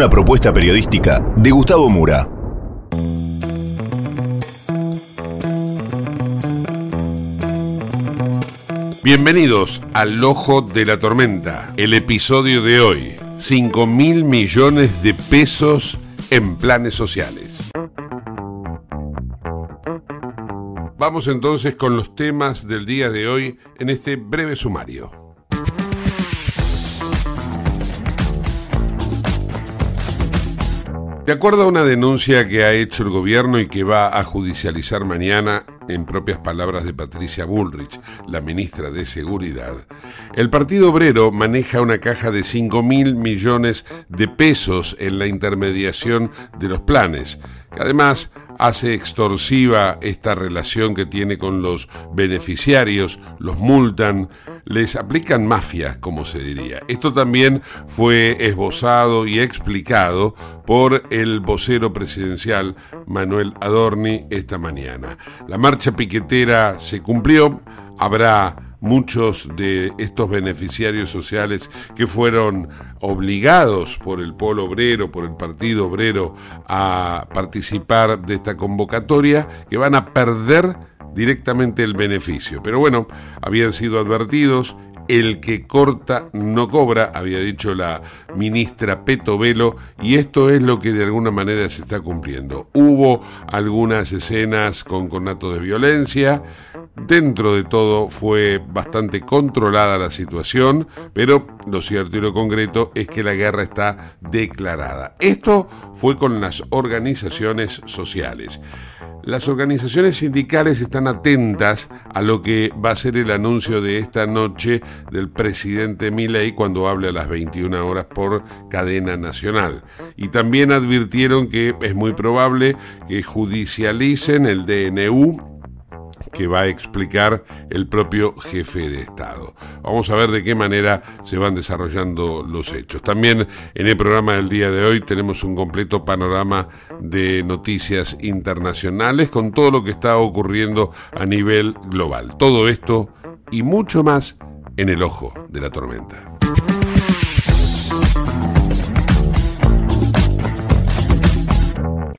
Una propuesta periodística de Gustavo Mura. Bienvenidos al Ojo de la Tormenta, el episodio de hoy. 5 mil millones de pesos en planes sociales. Vamos entonces con los temas del día de hoy en este breve sumario. De acuerdo a una denuncia que ha hecho el gobierno y que va a judicializar mañana, en propias palabras de Patricia Bullrich, la ministra de Seguridad, el Partido Obrero maneja una caja de 5 mil millones de pesos en la intermediación de los planes, que además hace extorsiva esta relación que tiene con los beneficiarios, los multan, les aplican mafia, como se diría. Esto también fue esbozado y explicado por el vocero presidencial Manuel Adorni esta mañana. La marcha piquetera se cumplió, habrá muchos de estos beneficiarios sociales que fueron obligados por el polo obrero, por el partido obrero a participar de esta convocatoria, que van a perder directamente el beneficio. Pero bueno, habían sido advertidos, el que corta no cobra, había dicho la ministra Peto Velo, y esto es lo que de alguna manera se está cumpliendo. Hubo algunas escenas con conato de violencia, Dentro de todo fue bastante controlada la situación, pero lo cierto y lo concreto es que la guerra está declarada. Esto fue con las organizaciones sociales. Las organizaciones sindicales están atentas a lo que va a ser el anuncio de esta noche del presidente Milei cuando hable a las 21 horas por cadena nacional. Y también advirtieron que es muy probable que judicialicen el DNU que va a explicar el propio jefe de Estado. Vamos a ver de qué manera se van desarrollando los hechos. También en el programa del día de hoy tenemos un completo panorama de noticias internacionales con todo lo que está ocurriendo a nivel global. Todo esto y mucho más en el ojo de la tormenta.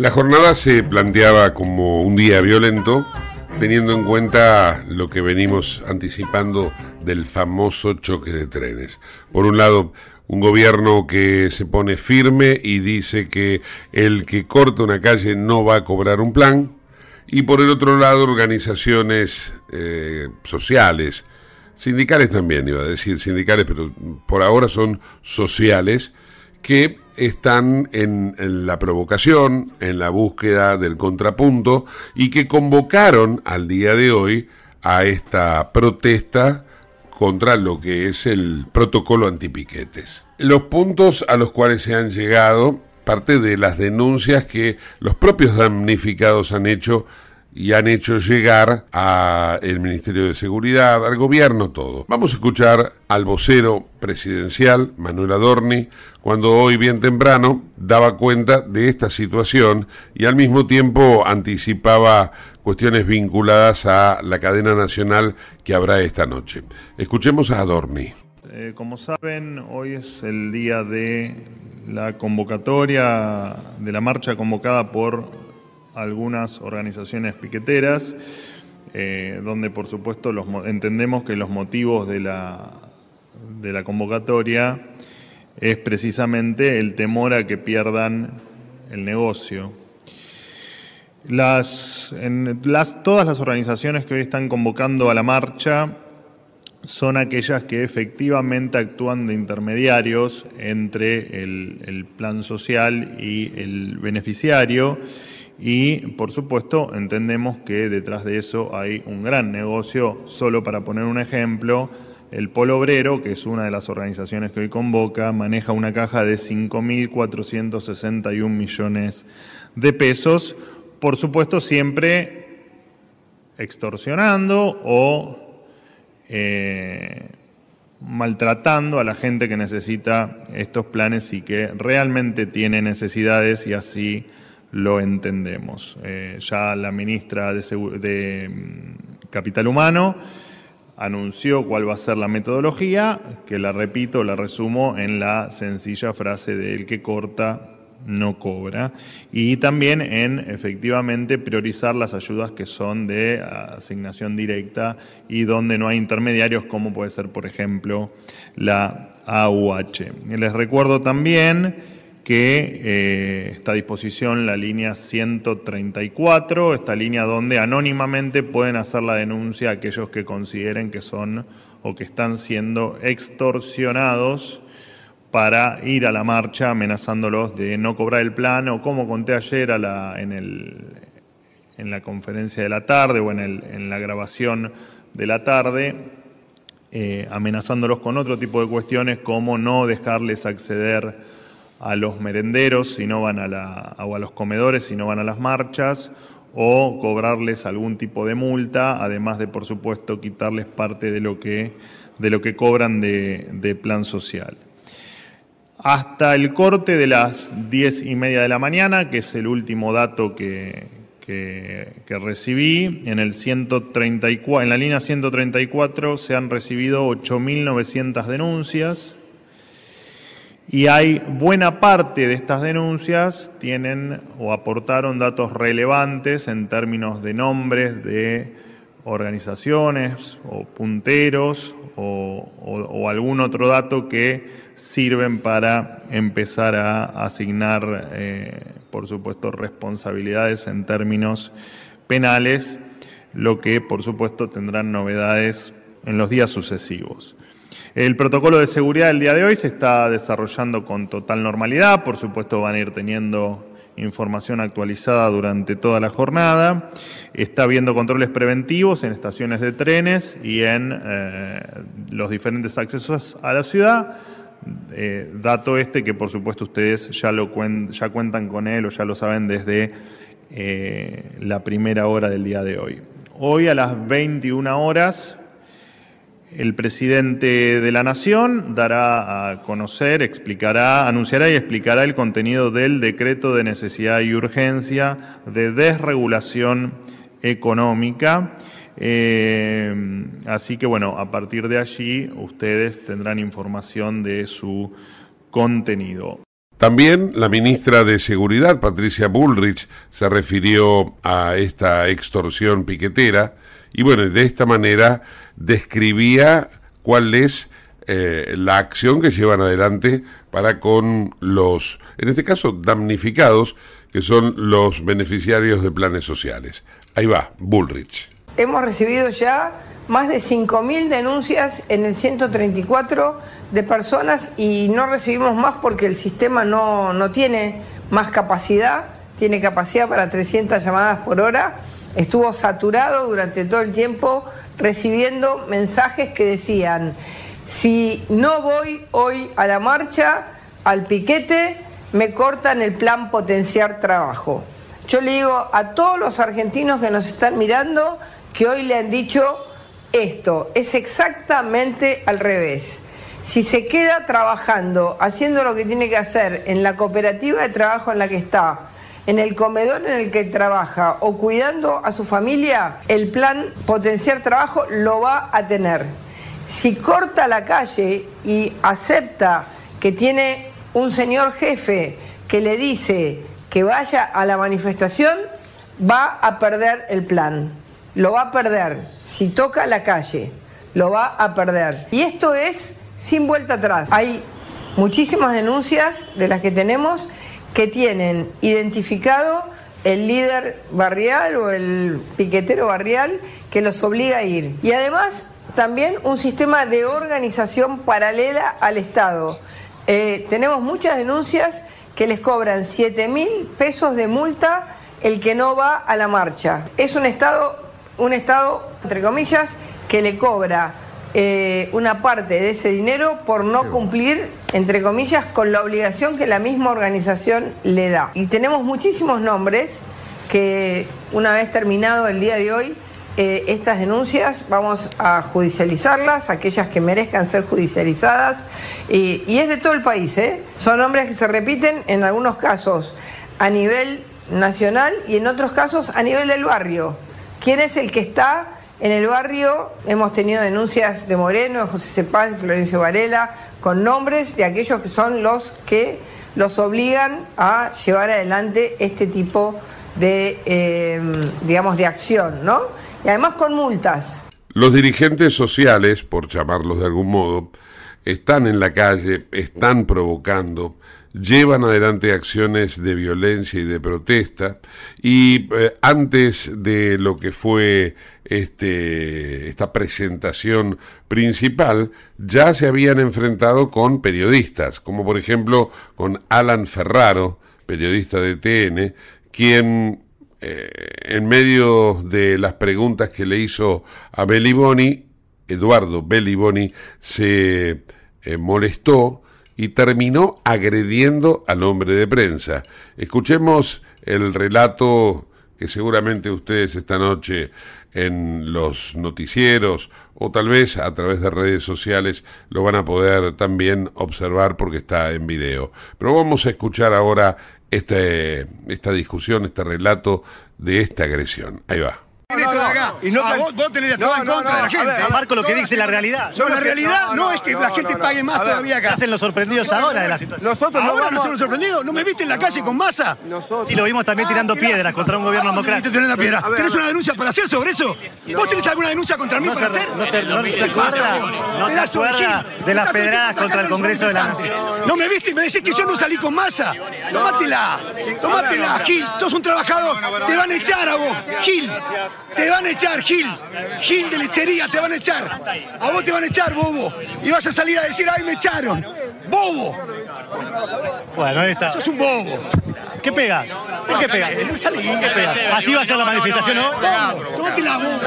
La jornada se planteaba como un día violento, teniendo en cuenta lo que venimos anticipando del famoso choque de trenes. Por un lado, un gobierno que se pone firme y dice que el que corta una calle no va a cobrar un plan, y por el otro lado organizaciones eh, sociales, sindicales también, iba a decir sindicales, pero por ahora son sociales, que están en, la provocación, en la búsqueda del contrapunto y que convocaron al día de hoy a esta protesta contra lo que es el protocolo antipiquetes. Los puntos a los cuales se han llegado, parte de las denuncias que los propios damnificados han hecho y han hecho llegar al Ministerio de Seguridad, al gobierno, todo. Vamos a escuchar al vocero presidencial, Manuel Adorni, cuando hoy bien temprano daba cuenta de esta situación y al mismo tiempo anticipaba cuestiones vinculadas a la cadena nacional que habrá esta noche. Escuchemos a Adorni. Eh, como saben, hoy es el día de la convocatoria, de la marcha convocada por algunas organizaciones piqueteras, eh, donde por supuesto los, entendemos que los motivos de la, de la convocatoria es precisamente el temor a que pierdan el negocio. Las, las, todas las organizaciones que hoy están convocando a la marcha son aquellas que efectivamente actúan de intermediarios entre el, el plan social y el beneficiario y por supuesto entendemos que detrás de eso hay un gran negocio. Solo para poner un ejemplo, el Polo Obrero, que es una de las organizaciones que hoy convoca, maneja una caja de 5.461 millones de pesos, por supuesto siempre extorsionando o eh, maltratando a la gente que necesita estos planes y que realmente tiene necesidades y así lo entendemos. Eh, ya la ministra de, mm, Capital Humano anunció cuál va a ser la metodología, que la repito, la resumo en la sencilla frase de el que corta no cobra, y también en efectivamente priorizar las ayudas que son de asignación directa y donde no hay intermediarios, como puede ser, por ejemplo, la AUH. Les recuerdo también que eh, está a disposición la línea 134, esta línea donde anónimamente pueden hacer la denuncia a aquellos que consideren que son o que están siendo extorsionados para ir a la marcha amenazándolos de no cobrar el plan o como conté ayer en, en, la conferencia de la tarde o en, la grabación de la tarde, eh, amenazándolos con otro tipo de cuestiones como no dejarles acceder a los merenderos si no van a la, o a los comedores si no van a las marchas, o cobrarles algún tipo de multa, además de, por supuesto, quitarles parte de lo que, de lo que cobran de, plan social. Hasta el corte de las diez y media de la mañana, que es el último dato que, que, que, recibí, en, el 134, en la línea 134 se han recibido 8.900 denuncias, y hay buena parte de estas denuncias tienen o aportaron datos relevantes en términos de nombres de organizaciones o punteros o, algún otro dato que sirven para empezar a asignar, eh, por supuesto, responsabilidades en términos penales, lo que, por supuesto, tendrán novedades en los días sucesivos. El protocolo de seguridad del día de hoy se está desarrollando con total normalidad, por supuesto van a ir teniendo información actualizada durante toda la jornada. Está habiendo controles preventivos en estaciones de trenes y en eh, los diferentes accesos a la ciudad. Eh, dato este que por supuesto ustedes ya, lo ya cuentan con él o ya lo saben desde eh, la primera hora del día de hoy. Hoy a las 21 horas el presidente de la Nación dará a conocer, explicará, anunciará y explicará el contenido del decreto de necesidad y urgencia de desregulación económica. Eh, así que bueno, a partir de allí ustedes tendrán información de su contenido. También la ministra de Seguridad, Patricia Bullrich, se refirió a esta extorsión piquetera y bueno, de esta manera describía cuál es eh, la acción que llevan adelante para con los, en este caso, damnificados que son los beneficiarios de planes sociales. Ahí va, Bullrich. Hemos recibido ya más de 5.000 denuncias en el 134 de personas y no recibimos más porque el sistema no, no tiene más capacidad, tiene capacidad para 300 llamadas por hora. Estuvo saturado durante todo el tiempo recibiendo mensajes que decían, si no voy hoy a la marcha, al piquete, me cortan el plan potenciar trabajo. Yo le digo a todos los argentinos que nos están mirando que hoy le han dicho esto, es exactamente al revés. Si se queda trabajando, haciendo lo que tiene que hacer en la cooperativa de trabajo en la que está, en el comedor en el que trabaja o cuidando a su familia, el plan potenciar trabajo lo va a tener. Si corta la calle y acepta que tiene un señor jefe que le dice que vaya a la manifestación, va a perder el plan. Lo va a perder. Si toca la calle, lo va a perder. Y esto es sin vuelta atrás. Hay muchísimas denuncias de las que tenemos que tienen identificado el líder barrial o el piquetero barrial que los obliga a ir. Y además también un sistema de organización paralela al Estado. Eh, tenemos muchas denuncias que les cobran 7 mil pesos de multa el que no va a la marcha. Es un Estado, un Estado, entre comillas, que le cobra eh, una parte de ese dinero por no cumplir, entre comillas, con la obligación que la misma organización le da. Y tenemos muchísimos nombres que una vez terminado el día de hoy, eh, estas denuncias vamos a judicializarlas, aquellas que merezcan ser judicializadas, y es de todo el país, ¿eh? son nombres que se repiten en algunos casos a nivel nacional y en otros casos a nivel del barrio. ¿Quién es el que está en el barrio hemos tenido denuncias de Moreno, de José Cepaz, de Florencio Varela, con nombres de aquellos que son los que los obligan a llevar adelante este tipo de, eh, digamos, de acción, ¿no? Y además con multas. Los dirigentes sociales, por llamarlos de algún modo, están en la calle, están provocando, llevan adelante acciones de violencia y de protesta y eh, antes de lo que fue este, esta presentación principal ya se habían enfrentado con periodistas, como por ejemplo con Alan Ferraro, periodista de TN, quien eh, en medio de las preguntas que le hizo a Boni, Eduardo Boni se eh, molestó y terminó agrediendo al hombre de prensa. Escuchemos el relato que seguramente ustedes esta noche en los noticieros o tal vez a través de redes sociales lo van a poder también observar porque está en video. Pero vamos a escuchar ahora este, esta discusión, este relato de esta agresión. Ahí va. Y no, ah, vos, vos tenés todo en contra de la gente. Marco lo que dice la realidad. No, la realidad no, es que la gente pague más todavía acá. Hacen los sorprendidos ahora de la situación. Nosotros no ahora no son los sorprendidos. ¿No me viste en la calle con masa? Y lo vimos también tirando ah, piedras contra un gobierno democrático. piedra? ¿Tenés una denuncia para hacer sobre eso? ¿Vos tenés alguna denuncia contra mí para hacer? No se, no se acuerda, no se acuerda de las pedradas contra el Congreso de la Nación. No me viste y me decís que yo no salí con masa. Tómatela. Tómatela, Gil. Sos un trabajador. Te van a echar a vos. Gil. Te van a echar, Gil. Gil de lechería, te van a echar. A vos te van a echar, bobo. Y vas a salir a decir, ay, me echaron. Bobo. Bueno, ahí está. Sos un bobo. ¿Qué pegas? ¿Por qué pegas? No está ¿Qué pegas? Así va a ser la manifestación, ¿no? Tómate la bobo.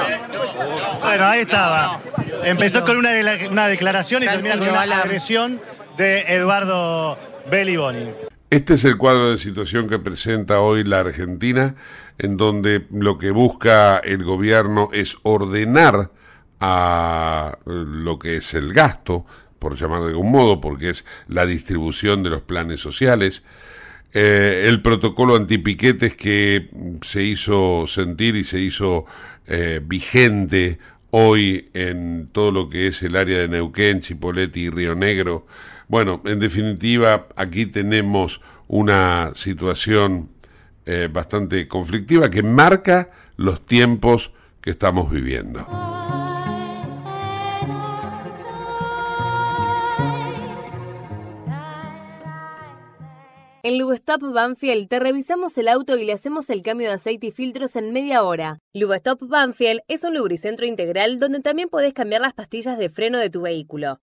Bueno, ahí estaba. Empezó con una, una declaración y termina con una agresión de Eduardo Belliboni. Este es el cuadro de situación que presenta hoy la Argentina, en donde lo que busca el gobierno es ordenar a lo que es el gasto, por llamarlo de algún modo, porque es la distribución de los planes sociales, eh, el protocolo antipiquetes que se hizo sentir y se hizo eh, vigente hoy en todo lo que es el área de Neuquén, Chipoleti y Río Negro, bueno, en definitiva, aquí tenemos una situación eh, bastante conflictiva que marca los tiempos que estamos viviendo. En Lubestop Banfield te revisamos el auto y le hacemos el cambio de aceite y filtros en media hora. Lubestop Banfield es un lubricentro integral donde también podés cambiar las pastillas de freno de tu vehículo.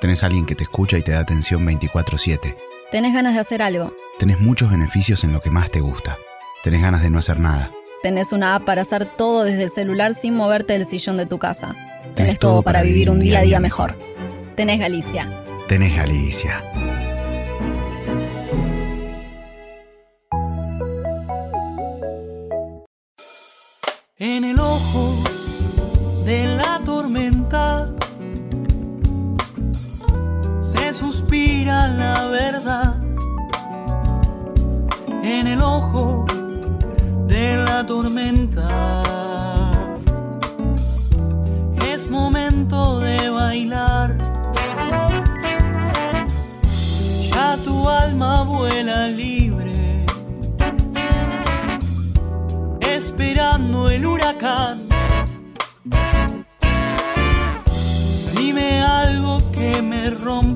Tenés alguien que te escucha y te da atención 24/7. ¿Tenés ganas de hacer algo? Tenés muchos beneficios en lo que más te gusta. Tenés ganas de no hacer nada. Tenés una app para hacer todo desde el celular sin moverte del sillón de tu casa. Tenés, todo para vivir un día a día mejor. Tenés Galicia. Tenés Galicia. En el ojo de la tormenta la verdad. En el ojo de la tormenta es momento de bailar. Ya tu alma vuela libre, esperando el huracán. Dime algo que me rompa.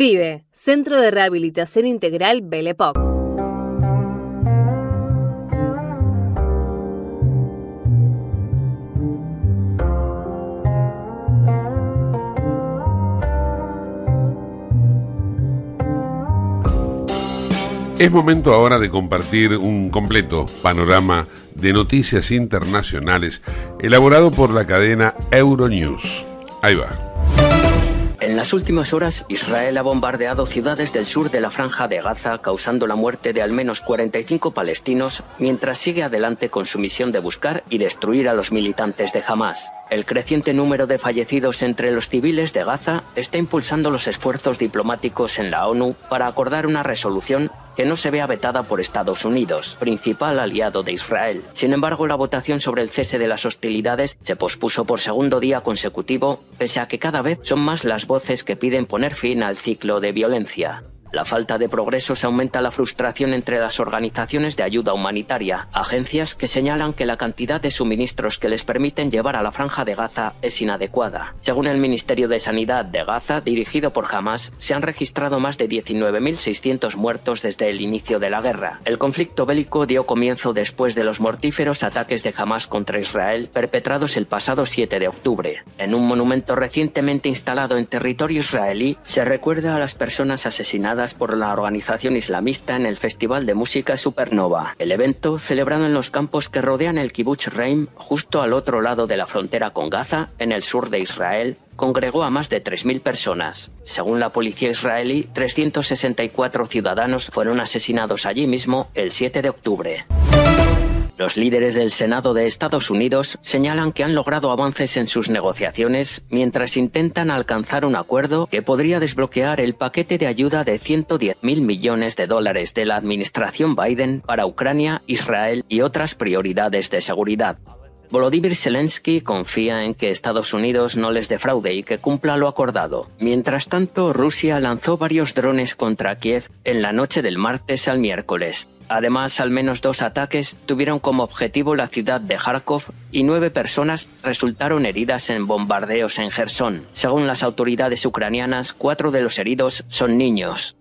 CRIBE, Centro de Rehabilitación Integral Belepoc. Es momento ahora de compartir un completo panorama de noticias internacionales elaborado por la cadena Euronews. Ahí va. En las últimas horas, Israel ha bombardeado ciudades del sur de la franja de Gaza, causando la muerte de al menos 45 palestinos, mientras sigue adelante con su misión de buscar y destruir a los militantes de Hamas. El creciente número de fallecidos entre los civiles de Gaza está impulsando los esfuerzos diplomáticos en la ONU para acordar una resolución que no se vea vetada por Estados Unidos, principal aliado de Israel. Sin embargo, la votación sobre el cese de las hostilidades se pospuso por segundo día consecutivo, pese a que cada vez son más las voces que piden poner fin al ciclo de violencia. La falta de progresos aumenta la frustración entre las organizaciones de ayuda humanitaria, agencias que señalan que la cantidad de suministros que les permiten llevar a la franja de Gaza es inadecuada. Según el Ministerio de Sanidad de Gaza, dirigido por Hamas, se han registrado más de 19.600 muertos desde el inicio de la guerra. El conflicto bélico dio comienzo después de los mortíferos ataques de Hamas contra Israel perpetrados el pasado 7 de octubre. En un monumento recientemente instalado en territorio israelí, se recuerda a las personas asesinadas por la organización islamista en el Festival de Música Supernova. El evento, celebrado en los campos que rodean el kibbutz Reim, justo al otro lado de la frontera con Gaza, en el sur de Israel, congregó a más de 3.000 personas. Según la policía israelí, 364 ciudadanos fueron asesinados allí mismo el 7 de octubre. Los líderes del Senado de Estados Unidos señalan que han logrado avances en sus negociaciones mientras intentan alcanzar un acuerdo que podría desbloquear el paquete de ayuda de 110 mil millones de dólares de la administración Biden para Ucrania, Israel y otras prioridades de seguridad. Volodymyr Zelensky confía en que Estados Unidos no les defraude y que cumpla lo acordado. Mientras tanto, Rusia lanzó varios drones contra Kiev en la noche del martes al miércoles. Además, al menos dos ataques tuvieron como objetivo la ciudad de Kharkov y nueve personas resultaron heridas en bombardeos en Gerson. Según las autoridades ucranianas, cuatro de los heridos son niños.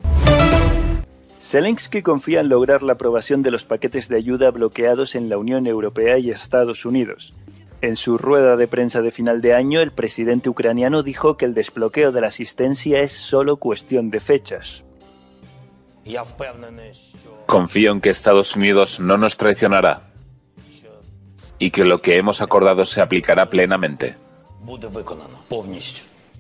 Zelensky confía en lograr la aprobación de los paquetes de ayuda bloqueados en la Unión Europea y Estados Unidos. En su rueda de prensa de final de año, el presidente ucraniano dijo que el desbloqueo de la asistencia es solo cuestión de fechas. Confío en que Estados Unidos no nos traicionará y que lo que hemos acordado se aplicará plenamente.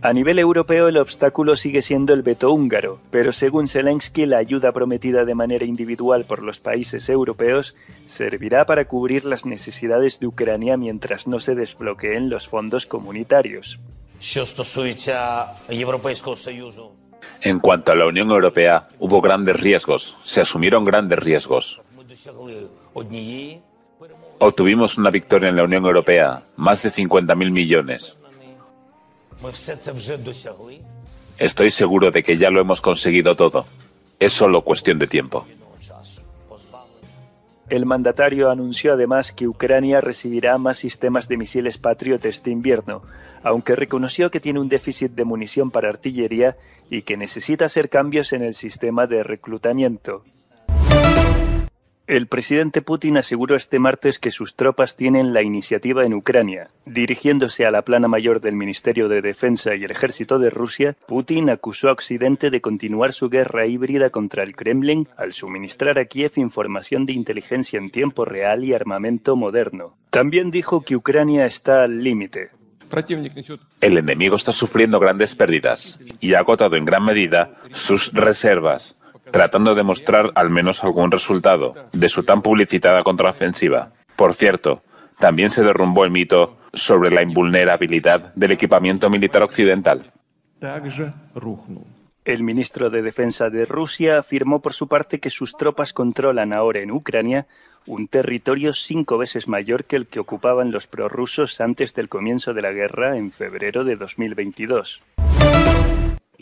A nivel europeo el obstáculo sigue siendo el veto húngaro, pero según Zelensky la ayuda prometida de manera individual por los países europeos servirá para cubrir las necesidades de Ucrania mientras no se desbloqueen los fondos comunitarios. En cuanto a la Unión Europea, hubo grandes riesgos, se asumieron grandes riesgos. Obtuvimos una victoria en la Unión Europea, más de 50.000 millones. Estoy seguro de que ya lo hemos conseguido todo. Es solo cuestión de tiempo. El mandatario anunció además que Ucrania recibirá más sistemas de misiles Patriot este invierno, aunque reconoció que tiene un déficit de munición para artillería y que necesita hacer cambios en el sistema de reclutamiento. El presidente Putin aseguró este martes que sus tropas tienen la iniciativa en Ucrania. Dirigiéndose a la plana mayor del Ministerio de Defensa y el Ejército de Rusia, Putin acusó a Occidente de continuar su guerra híbrida contra el Kremlin al suministrar a Kiev información de inteligencia en tiempo real y armamento moderno. También dijo que Ucrania está al límite. El enemigo está sufriendo grandes pérdidas y ha agotado en gran medida sus reservas tratando de mostrar al menos algún resultado de su tan publicitada contraofensiva. Por cierto, también se derrumbó el mito sobre la invulnerabilidad del equipamiento militar occidental. El ministro de Defensa de Rusia afirmó por su parte que sus tropas controlan ahora en Ucrania un territorio cinco veces mayor que el que ocupaban los prorrusos antes del comienzo de la guerra en febrero de 2022.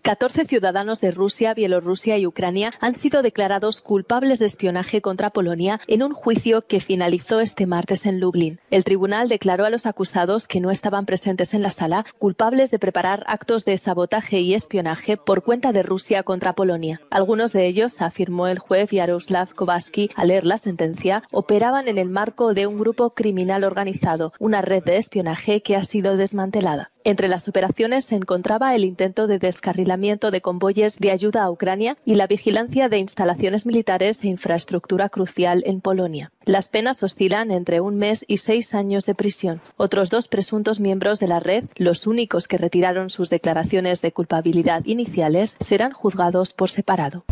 14 ciudadanos de Rusia, Bielorrusia y Ucrania han sido declarados culpables de espionaje contra Polonia en un juicio que finalizó este martes en Lublin. El tribunal declaró a los acusados que no estaban presentes en la sala culpables de preparar actos de sabotaje y espionaje por cuenta de Rusia contra Polonia. Algunos de ellos, afirmó el juez Yaroslav Kowalski al leer la sentencia, operaban en el marco de un grupo criminal organizado, una red de espionaje que ha sido desmantelada. Entre las operaciones se encontraba el intento de descarrilamiento de convoyes de ayuda a Ucrania y la vigilancia de instalaciones militares e infraestructura crucial en Polonia. Las penas oscilan entre un mes y seis años de prisión. Otros dos presuntos miembros de la red, los únicos que retiraron sus declaraciones de culpabilidad iniciales, serán juzgados por separado.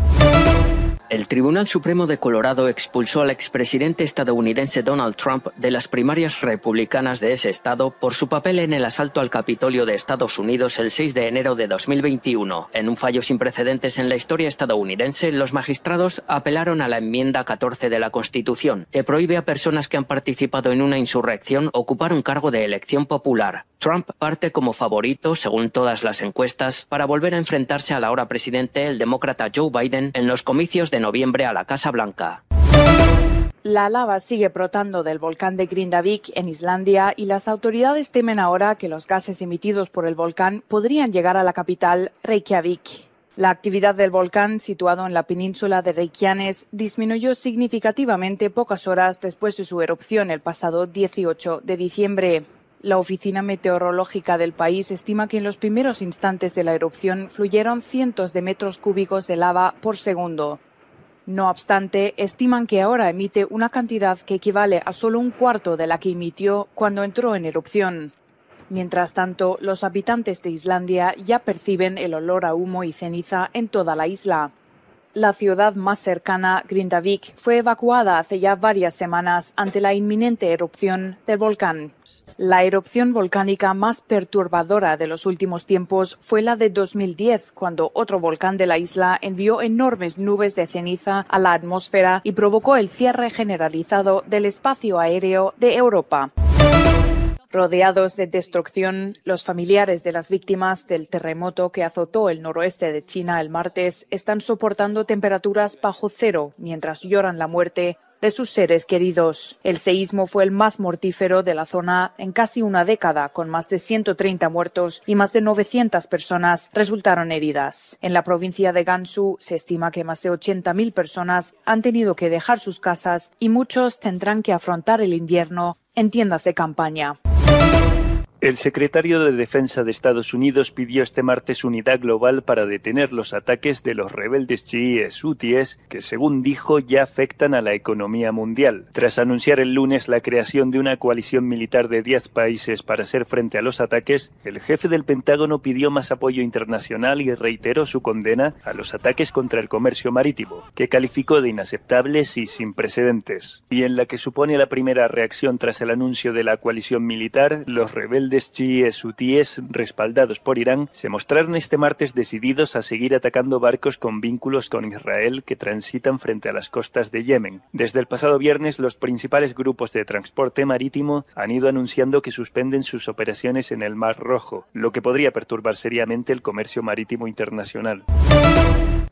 El Tribunal Supremo de Colorado expulsó al expresidente estadounidense Donald Trump de las primarias republicanas de ese estado por su papel en el asalto al Capitolio de Estados Unidos el 6 de enero de 2021. En un fallo sin precedentes en la historia estadounidense, los magistrados apelaron a la enmienda 14 de la Constitución, que prohíbe a personas que han participado en una insurrección ocupar un cargo de elección popular. Trump parte como favorito, según todas las encuestas, para volver a enfrentarse al ahora presidente, el demócrata Joe Biden, en los comicios noviembre a la Casa Blanca. La lava sigue brotando del volcán de Grindavik en Islandia y las autoridades temen ahora que los gases emitidos por el volcán podrían llegar a la capital, Reykjavik. La actividad del volcán, situado en la península de Reykjanes, disminuyó significativamente pocas horas después de su erupción el pasado 18 de diciembre. La Oficina Meteorológica del país estima que en los primeros instantes de la erupción fluyeron cientos de metros cúbicos de lava por segundo. No obstante, estiman que ahora emite una cantidad que equivale a solo un cuarto de la que emitió cuando entró en erupción. Mientras tanto, los habitantes de Islandia ya perciben el olor a humo y ceniza en toda la isla. La ciudad más cercana, Grindavik, fue evacuada hace ya varias semanas ante la inminente erupción del volcán. La erupción volcánica más perturbadora de los últimos tiempos fue la de 2010, cuando otro volcán de la isla envió enormes nubes de ceniza a la atmósfera y provocó el cierre generalizado del espacio aéreo de Europa. Rodeados de destrucción, los familiares de las víctimas del terremoto que azotó el noroeste de China el martes están soportando temperaturas bajo cero mientras lloran la muerte de sus seres queridos. El seísmo fue el más mortífero de la zona en casi una década, con más de 130 muertos y más de 900 personas resultaron heridas. En la provincia de Gansu se estima que más de 80.000 personas han tenido que dejar sus casas y muchos tendrán que afrontar el invierno en tiendas de campaña. El secretario de Defensa de Estados Unidos pidió este martes unidad global para detener los ataques de los rebeldes chiíes hutíes que, según dijo, ya afectan a la economía mundial. Tras anunciar el lunes la creación de una coalición militar de 10 países para hacer frente a los ataques, el jefe del Pentágono pidió más apoyo internacional y reiteró su condena a los ataques contra el comercio marítimo, que calificó de inaceptables y sin precedentes. Y en la que supone la primera reacción tras el anuncio de la coalición militar, los rebeldes rebeldes chiíes hutíes respaldados por Irán se mostraron este martes decididos a seguir atacando barcos con vínculos con Israel que transitan frente a las costas de Yemen. Desde el pasado viernes, los principales grupos de transporte marítimo han ido anunciando que suspenden sus operaciones en el Mar Rojo, lo que podría perturbar seriamente el comercio marítimo internacional.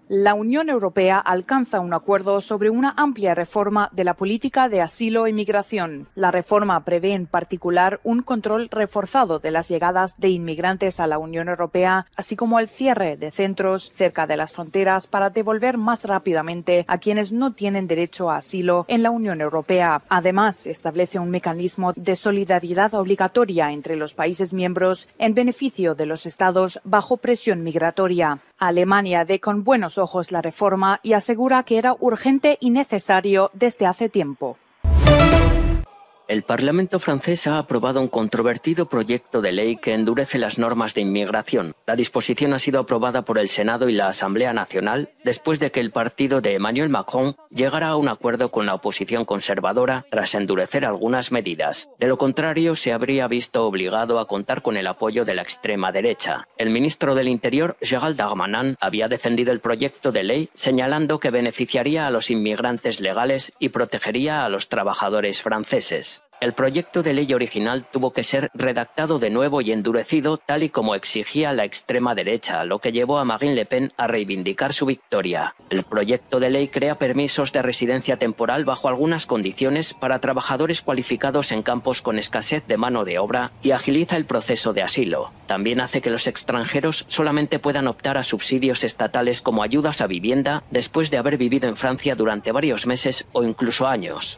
La Unión Europea alcanza un acuerdo sobre una amplia reforma de la política de asilo e migración. La reforma prevé en particular un control reforzado de las llegadas de inmigrantes a la Unión Europea, así como el cierre de centros cerca de las fronteras para devolver más rápidamente a quienes no tienen derecho a asilo en la Unión Europea. Además, establece un mecanismo de solidaridad obligatoria entre los países miembros en beneficio de los estados bajo presión migratoria. Alemania ve con buenos ojos la reforma y asegura que era urgente y necesario desde hace tiempo. El Parlamento francés ha aprobado un controvertido proyecto de ley que endurece las normas de inmigración. La disposición ha sido aprobada por el Senado y la Asamblea Nacional después de que el partido de Emmanuel Macron llegara a un acuerdo con la oposición conservadora tras endurecer algunas medidas. De lo contrario, se habría visto obligado a contar con el apoyo de la extrema derecha. El ministro del Interior, Gérald Darmanin, había defendido el proyecto de ley señalando que beneficiaría a los inmigrantes legales y protegería a los trabajadores franceses. El proyecto de ley original tuvo que ser redactado de nuevo y endurecido tal y como exigía la extrema derecha, lo que llevó a Marine Le Pen a reivindicar su victoria. El proyecto de ley crea permisos de residencia temporal bajo algunas condiciones para trabajadores cualificados en campos con escasez de mano de obra y agiliza el proceso de asilo. También hace que los extranjeros solamente puedan optar a subsidios estatales como ayudas a vivienda después de haber vivido en Francia durante varios meses o incluso años.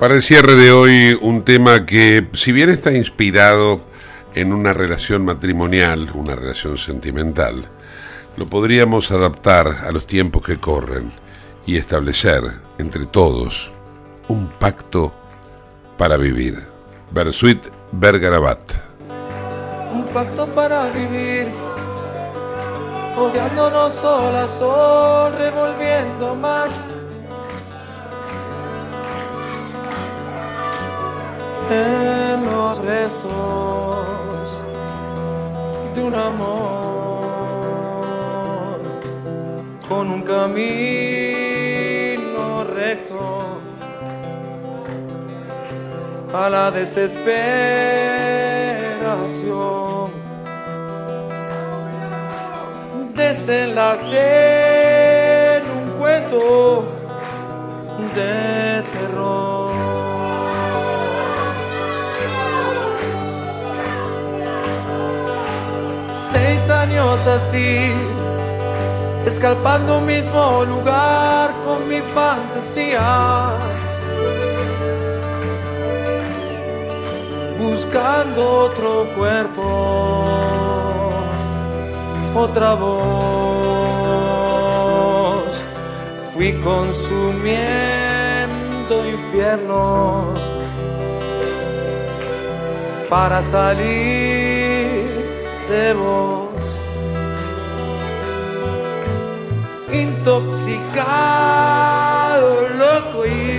Para el cierre de hoy, un tema que, si bien está inspirado en una relación matrimonial, una relación sentimental, lo podríamos adaptar a los tiempos que corren y establecer entre todos un pacto para vivir. Bersuit Bergarabat. Un pacto para vivir, odiándonos sol a sol, revolviendo más en los restos de un amor con un camino recto a la desesperación. Desenlace así, escalpando un mismo lugar con mi fantasía, buscando otro cuerpo, otra voz, fui consumiendo infiernos para salir de vos. intoxicado, loco y